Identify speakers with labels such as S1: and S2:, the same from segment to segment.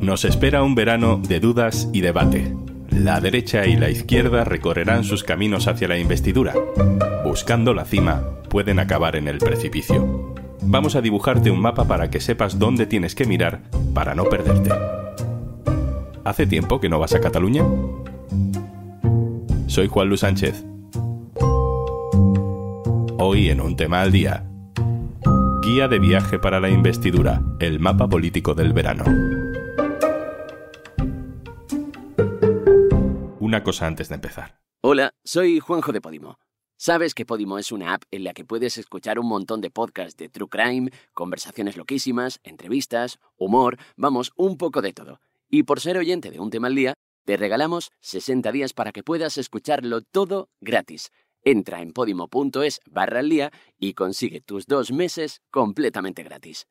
S1: Nos espera un verano de dudas y debate. La derecha y la izquierda recorrerán sus caminos hacia la investidura. Buscando la cima, pueden acabar en el precipicio. Vamos a dibujarte un mapa para que sepas dónde tienes que mirar para no perderte. ¿Hace tiempo que no vas a Cataluña? Soy Juan Luis Sánchez. Hoy en un tema al día. Guía de viaje para la investidura, el mapa político del verano. Una cosa antes de empezar.
S2: Hola, soy Juanjo de Podimo. ¿Sabes que Podimo es una app en la que puedes escuchar un montón de podcasts de True Crime, conversaciones loquísimas, entrevistas, humor, vamos, un poco de todo? Y por ser oyente de un tema al día, te regalamos 60 días para que puedas escucharlo todo gratis. Entra en podimo.es barra al día y consigue tus dos meses completamente gratis.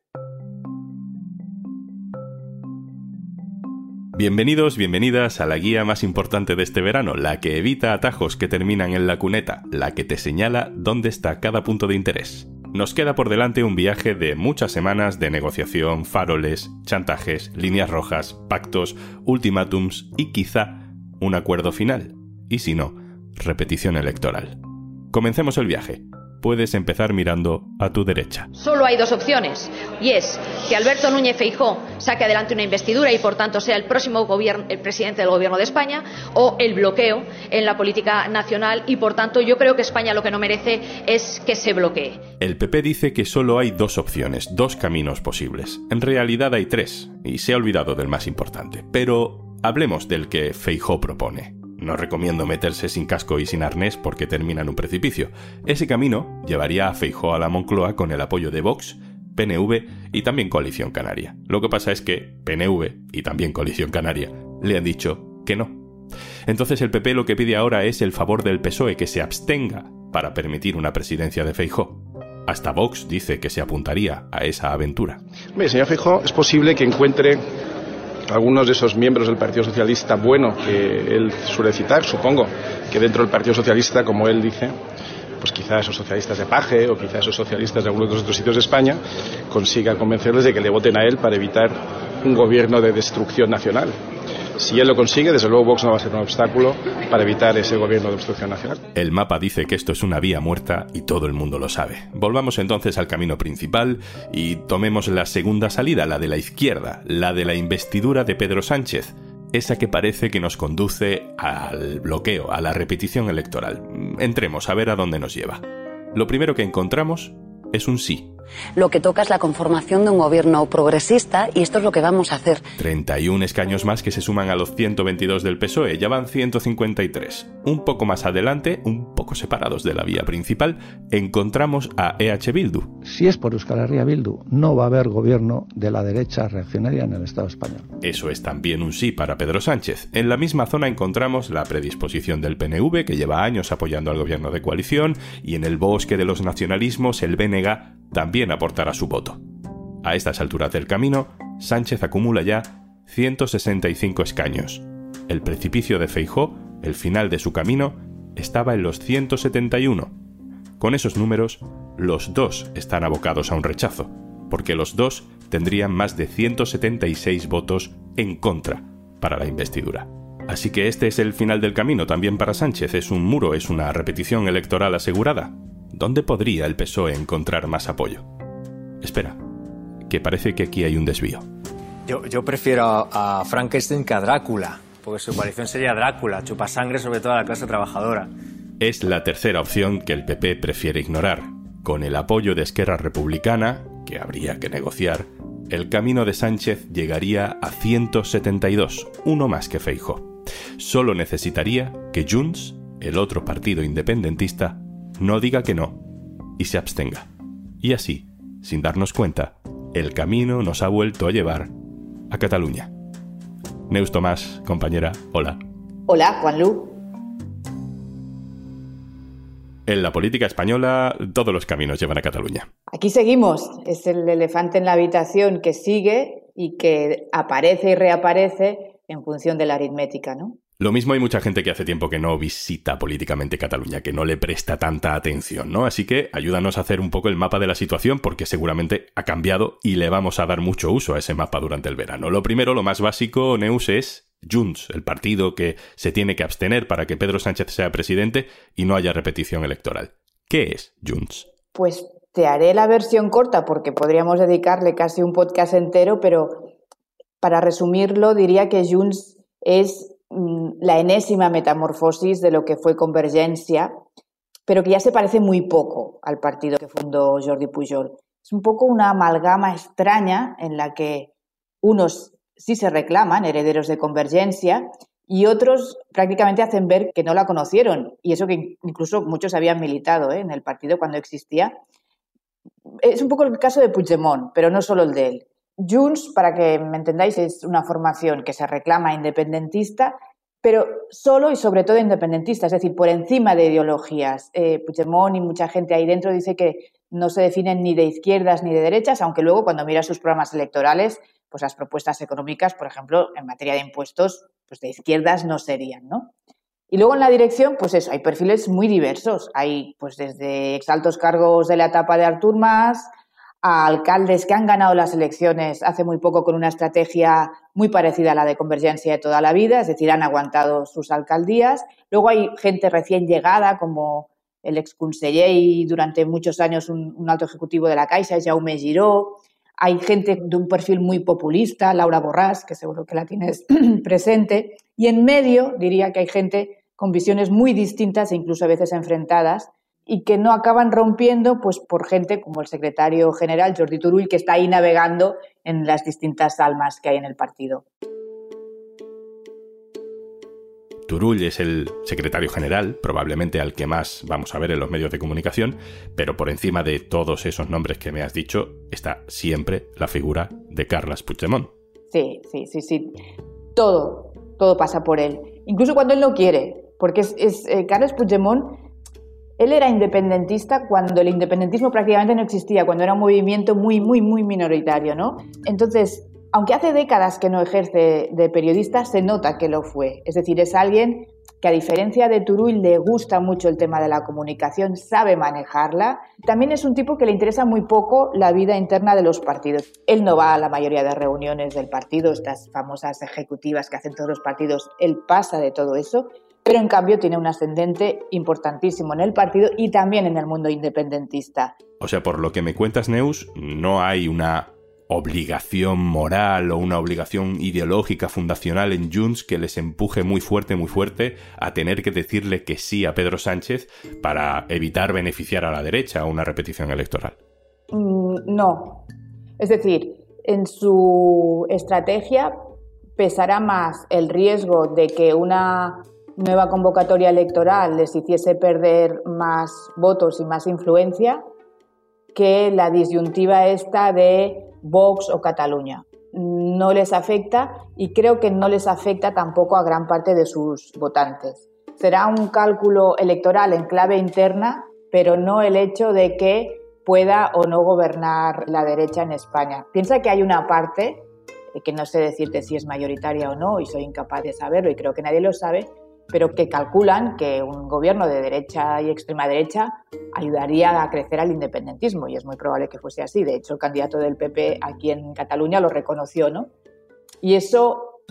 S1: Bienvenidos, bienvenidas a la guía más importante de este verano, la que evita atajos que terminan en la cuneta, la que te señala dónde está cada punto de interés. Nos queda por delante un viaje de muchas semanas de negociación, faroles, chantajes, líneas rojas, pactos, ultimátums y quizá un acuerdo final. Y si no, repetición electoral. Comencemos el viaje puedes empezar mirando a tu derecha.
S3: Solo hay dos opciones, y es que Alberto Núñez Feijó saque adelante una investidura y por tanto sea el próximo gobierno, el presidente del gobierno de España, o el bloqueo en la política nacional y por tanto yo creo que España lo que no merece es que se bloquee.
S1: El PP dice que solo hay dos opciones, dos caminos posibles. En realidad hay tres, y se ha olvidado del más importante. Pero hablemos del que Feijó propone. No recomiendo meterse sin casco y sin arnés porque termina en un precipicio. Ese camino llevaría a Feijó a la Moncloa con el apoyo de Vox, PNV y también Coalición Canaria. Lo que pasa es que PNV y también Coalición Canaria le han dicho que no. Entonces el PP lo que pide ahora es el favor del PSOE que se abstenga para permitir una presidencia de Feijó. Hasta Vox dice que se apuntaría a esa aventura.
S4: señor Feijó, es posible que encuentre algunos de esos miembros del Partido Socialista bueno que él suele citar, supongo que dentro del Partido Socialista, como él dice, pues quizá esos socialistas de Paje o quizá esos socialistas de algunos de los otros sitios de España consigan convencerles de que le voten a él para evitar un gobierno de destrucción nacional. Si él lo consigue, desde luego Vox no va a ser un obstáculo para evitar ese gobierno de obstrucción nacional.
S1: El mapa dice que esto es una vía muerta y todo el mundo lo sabe. Volvamos entonces al camino principal y tomemos la segunda salida, la de la izquierda, la de la investidura de Pedro Sánchez esa que parece que nos conduce al bloqueo, a la repetición electoral. Entremos a ver a dónde nos lleva. Lo primero que encontramos es un sí,
S5: lo que toca es la conformación de un gobierno progresista y esto es lo que vamos a hacer.
S1: 31 escaños más que se suman a los 122 del PSOE, ya van 153. Un poco más adelante, un poco separados de la vía principal, encontramos a EH Bildu.
S6: Si es por Euskal Herria Bildu, no va a haber gobierno de la derecha reaccionaria en el Estado español.
S1: Eso es también un sí para Pedro Sánchez. En la misma zona encontramos la predisposición del PNV, que lleva años apoyando al gobierno de coalición, y en el bosque de los nacionalismos, el BNG también aportará su voto. A estas alturas del camino, Sánchez acumula ya 165 escaños. El precipicio de Feijó, el final de su camino, estaba en los 171. Con esos números, los dos están abocados a un rechazo, porque los dos tendrían más de 176 votos en contra para la investidura. Así que este es el final del camino también para Sánchez, es un muro, es una repetición electoral asegurada. ¿Dónde podría el PSOE encontrar más apoyo? Espera, que parece que aquí hay un desvío.
S7: Yo, prefiero a, Frankenstein que a Drácula, porque su coalición sería Drácula, chupa sangre sobre toda la clase trabajadora.
S1: Es la tercera opción que el PP prefiere ignorar. Con el apoyo de Esquerra Republicana, que habría que negociar, el camino de Sánchez llegaría a 172, uno más que Feijo. Solo necesitaría que Junts, el otro partido independentista, no diga que no y se abstenga. Y así, sin darnos cuenta, el camino nos ha vuelto a llevar a Cataluña. Neus Tomás, compañera, hola.
S8: Hola, Juan Lu.
S1: En la política española todos los caminos llevan a Cataluña.
S8: Aquí seguimos. Es el elefante en la habitación que sigue y que aparece y reaparece en función de la aritmética, ¿no?
S1: Lo mismo hay mucha gente que hace tiempo que no visita políticamente Cataluña, que no le presta tanta atención, ¿no? Así que ayúdanos a hacer un poco el mapa de la situación porque seguramente ha cambiado y le vamos a dar mucho uso a ese mapa durante el verano. Lo primero, lo más básico, Neus, es Junts, el partido que se tiene que abstener para que Pedro Sánchez sea presidente y no haya repetición electoral. ¿Qué es Junts?
S8: Pues te haré la versión corta porque podríamos dedicarle casi un podcast entero, pero para resumirlo diría que Junts es la enésima metamorfosis de lo que fue Convergencia, pero que ya se parece muy poco al partido que fundó Jordi Pujol. Es un poco una amalgama extraña en la que unos sí se reclaman herederos de Convergencia y otros prácticamente hacen ver que no la conocieron, y eso que incluso muchos habían militado ¿eh? en el partido cuando existía. Es un poco el caso de Puigdemont, pero no solo el de él. Junts, para que me entendáis, es una formación que se reclama independentista, pero solo y sobre todo independentista, es decir, por encima de ideologías. Eh, Puigdemont y mucha gente ahí dentro dice que no se definen ni de izquierdas ni de derechas, aunque luego cuando mira sus programas electorales, pues las propuestas económicas, por ejemplo, en materia de impuestos, pues de izquierdas no serían, ¿no? Y luego en la dirección, pues eso, hay perfiles muy diversos. Hay pues desde exaltos cargos de la etapa de Artur Mas, a alcaldes que han ganado las elecciones hace muy poco con una estrategia muy parecida a la de Convergencia de toda la vida, es decir, han aguantado sus alcaldías. Luego hay gente recién llegada, como el exconseller y durante muchos años un, alto ejecutivo de la Caixa, Jaume Giró. Hay gente de un perfil muy populista, Laura Borràs, que seguro que la tienes presente. Y en medio diría que hay gente con visiones muy distintas e incluso a veces enfrentadas, y que no acaban rompiendo pues por gente como el secretario general Jordi Turull que está ahí navegando en las distintas almas que hay en el partido.
S1: Turull es el secretario general, probablemente al que más vamos a ver en los medios de comunicación, pero por encima de todos esos nombres que me has dicho está siempre la figura de Carles Puigdemont.
S8: Sí, sí, sí, sí. Todo, todo pasa por él. Incluso cuando él no quiere, porque es, eh, Carles Puigdemont él era independentista cuando el independentismo prácticamente no existía, cuando era un movimiento muy, muy, muy minoritario, ¿no? Entonces, aunque hace décadas que no ejerce de periodista, se nota que lo fue. Es decir, es alguien que a diferencia de Turull le gusta mucho el tema de la comunicación, sabe manejarla. También es un tipo que le interesa muy poco la vida interna de los partidos. Él no va a la mayoría de reuniones del partido, estas famosas ejecutivas que hacen todos los partidos, él pasa de todo eso pero en cambio tiene un ascendente importantísimo en el partido y también en el mundo independentista.
S1: O sea, por lo que me cuentas, Neus, no hay una obligación moral o una obligación ideológica fundacional en Junts que les empuje muy fuerte, muy fuerte a tener que decirle que sí a Pedro Sánchez para evitar beneficiar a la derecha o una repetición electoral.
S8: Mm, no. Es decir, en su estrategia pesará más el riesgo de que una nueva convocatoria electoral les hiciese perder más votos y más influencia que la disyuntiva esta de Vox o Cataluña. No les afecta y creo que no les afecta tampoco a gran parte de sus votantes. Será un cálculo electoral en clave interna, pero no el hecho de que pueda o no gobernar la derecha en España. Piensa que hay una parte, que no sé decirte si es mayoritaria o no, y soy incapaz de saberlo y creo que nadie lo sabe, pero que calculan que un gobierno de derecha y extrema derecha ayudaría a crecer al independentismo y es muy probable que fuese así. De hecho, el candidato del PP aquí en Cataluña lo reconoció, ¿no? Y eso,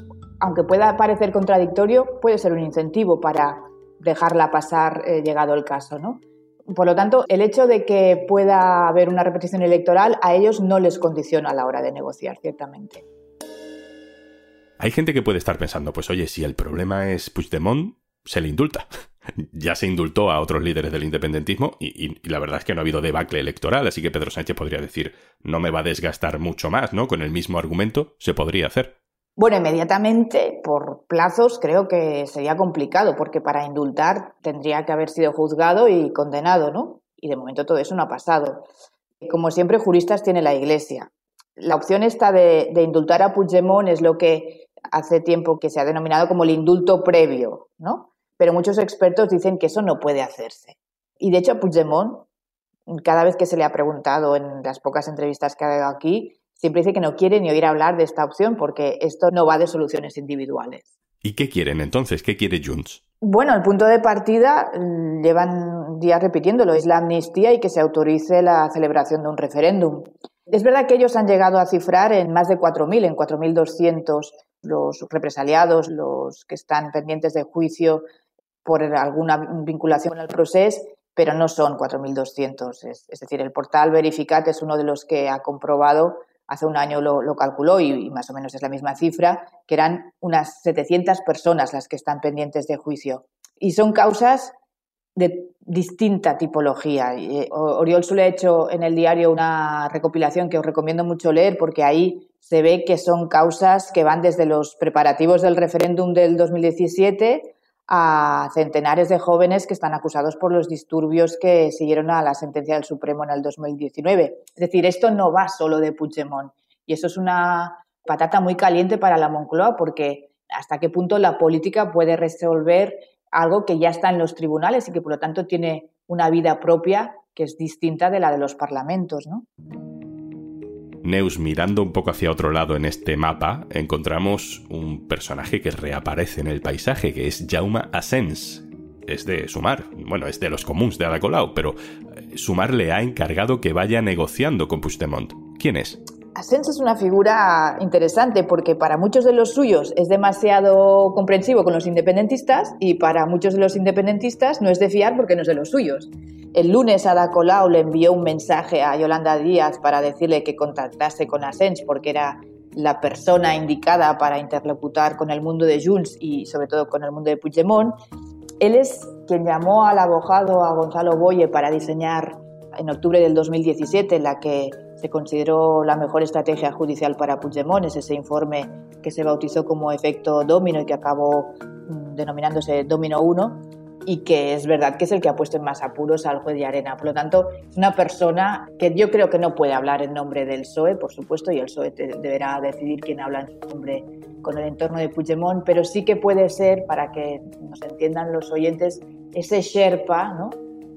S8: aunque pueda parecer contradictorio, puede ser un incentivo para dejarla pasar eh, llegado el caso, ¿no? Por lo tanto, el hecho de que pueda haber una repetición electoral a ellos no les condiciona a la hora de negociar, ciertamente.
S1: Hay gente que puede estar pensando, pues oye, si el problema es Puigdemont, se le indulta. ya se indultó a otros líderes del independentismo y, la verdad es que no ha habido debacle electoral, así que Pedro Sánchez podría decir, no me va a desgastar mucho más, ¿no? Con el mismo argumento se podría hacer.
S8: Bueno, inmediatamente, por plazos, creo que sería complicado, porque para indultar tendría que haber sido juzgado y condenado, ¿no? Y de momento todo eso no ha pasado. Como siempre, juristas tiene la Iglesia. La opción esta de, de indultar a Puigdemont es lo que hace tiempo que se ha denominado como el indulto previo, ¿no? Pero muchos expertos dicen que eso no puede hacerse. Y de hecho a Puigdemont, cada vez que se le ha preguntado en las pocas entrevistas que ha dado aquí, siempre dice que no quiere ni oír hablar de esta opción porque esto no va de soluciones individuales.
S1: ¿Y qué quieren entonces? ¿Qué quiere Junts?
S8: Bueno, el punto de partida llevan días repitiéndolo, es la amnistía y que se autorice la celebración de un referéndum. Es verdad que ellos han llegado a cifrar en más de 4.000, en 4.200 los represaliados, los que están pendientes de juicio por alguna vinculación al proceso, pero no son 4.200. Es, es, decir, el portal Verificat es uno de los que ha comprobado, hace un año lo, calculó y, más o menos es la misma cifra, que eran unas 700 personas las que están pendientes de juicio. Y son causas de distinta tipología. Eh, Oriol Sule ha hecho en el diario una recopilación que os recomiendo mucho leer porque ahí se ve que son causas que van desde los preparativos del referéndum del 2017 a centenares de jóvenes que están acusados por los disturbios que siguieron a la sentencia del Supremo en el 2019. Es decir, esto no va solo de Puigdemont y eso es una patata muy caliente para la Moncloa porque hasta qué punto la política puede resolver algo que ya está en los tribunales y que por lo tanto tiene una vida propia que es distinta de la de los parlamentos, ¿no?
S1: Neus, mirando un poco hacia otro lado en este mapa, encontramos un personaje que reaparece en el paisaje, que es Jaume Asens. Es de Sumar, bueno, es de los comuns de Ada Colau, pero eh, Sumar le ha encargado que vaya negociando con Puigdemont. ¿Quién es?
S8: Asens es una figura interesante porque para muchos de los suyos es demasiado comprensivo con los independentistas y para muchos de los independentistas no es de fiar porque no es de los suyos. El lunes Ada Colau le envió un mensaje a Yolanda Díaz para decirle que contactase con Asens porque era la persona indicada para interlocutar con el mundo de Junts y sobre todo con el mundo de Puigdemont. Él es quien llamó al abogado a Gonzalo Boye para diseñar en octubre del 2017 la que se consideró la mejor estrategia judicial para Puigdemont, es ese informe que se bautizó como efecto domino y que acabó mm, denominándose Domino 1 y que es verdad que es el que ha puesto en más apuros al juez de Arena. Por lo tanto, es una persona que yo creo que no puede hablar en nombre del PSOE, por supuesto, y el PSOE deberá decidir quién habla en su nombre con el entorno de Puigdemont, pero sí que puede ser, para que nos entiendan los oyentes, ese Sherpa, ¿no?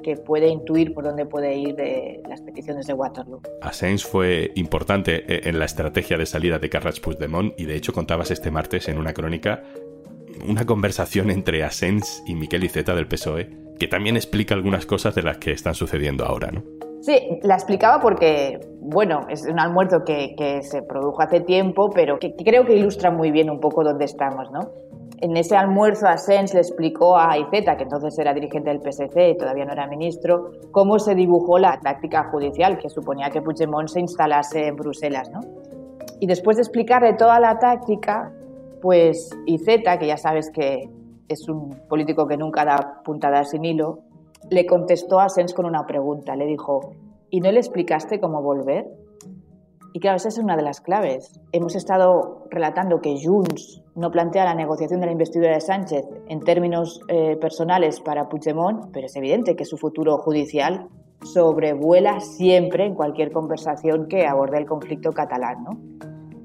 S8: que puede intuir por dónde puede ir de las peticiones de Waterloo.
S1: Asens fue importante eh, en la estrategia de salida de Carles Puigdemont y de hecho contabas este martes en una crónica una conversación entre Asens y Miquel Iceta del PSOE que también explica algunas cosas de las que están sucediendo ahora, ¿no?
S8: Sí, la explicaba porque, bueno, es un almuerzo que, se produjo hace tiempo, pero que, que creo que ilustra muy bien un poco dónde estamos, ¿no? En ese almuerzo, Asens le explicó a Iceta, que entonces era dirigente del PSC y todavía no era ministro, cómo se dibujó la táctica judicial que suponía que Puigdemont se instalase en Bruselas. ¿no? Y después de explicarle toda la táctica, pues Iceta, que ya sabes que es un político que nunca da puntada sin hilo, le contestó a Asens con una pregunta. Le dijo, ¿y no le explicaste cómo volver? Y claro, esa es una de las claves. Hemos estado relatando que Junts no plantea la negociación de la investidura de Sánchez en términos eh, personales para Puigdemont, pero es evidente que su futuro judicial sobrevuela siempre en cualquier conversación que aborde el conflicto catalán, ¿no?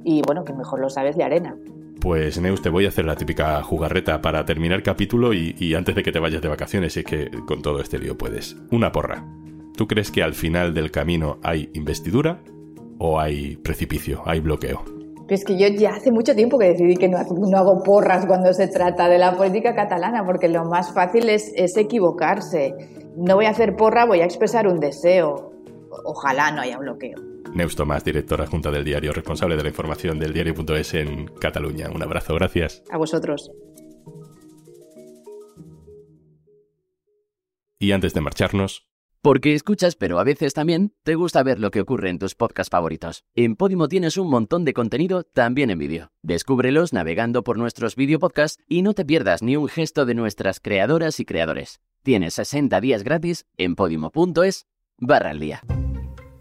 S8: Y bueno, que mejor lo sabes de arena.
S1: Pues Neus, te voy a hacer la típica jugarreta para terminar capítulo y, antes de que te vayas de vacaciones, es que con todo este lío puedes. Una porra. ¿Tú crees que al final del camino hay investidura o hay precipicio, hay bloqueo?
S8: Pues es que yo ya hace mucho tiempo que decidí que no, hago porras cuando se trata de la política catalana, porque lo más fácil es, es equivocarse. No voy a hacer porra, voy a expresar un deseo. Ojalá no haya bloqueo.
S1: Neus Tomás, directora junta del diario, responsable de la información del diario.es en Cataluña. Un abrazo, gracias.
S8: A vosotros.
S1: Y antes de marcharnos,
S2: porque escuchas, pero a veces también te gusta ver lo que ocurre en tus podcasts favoritos. En Podimo tienes un montón de contenido también en vídeo. Descúbrelos navegando por nuestros video podcasts y no te pierdas ni un gesto de nuestras creadoras y creadores. Tienes 60 días gratis en podimo.es barra al día.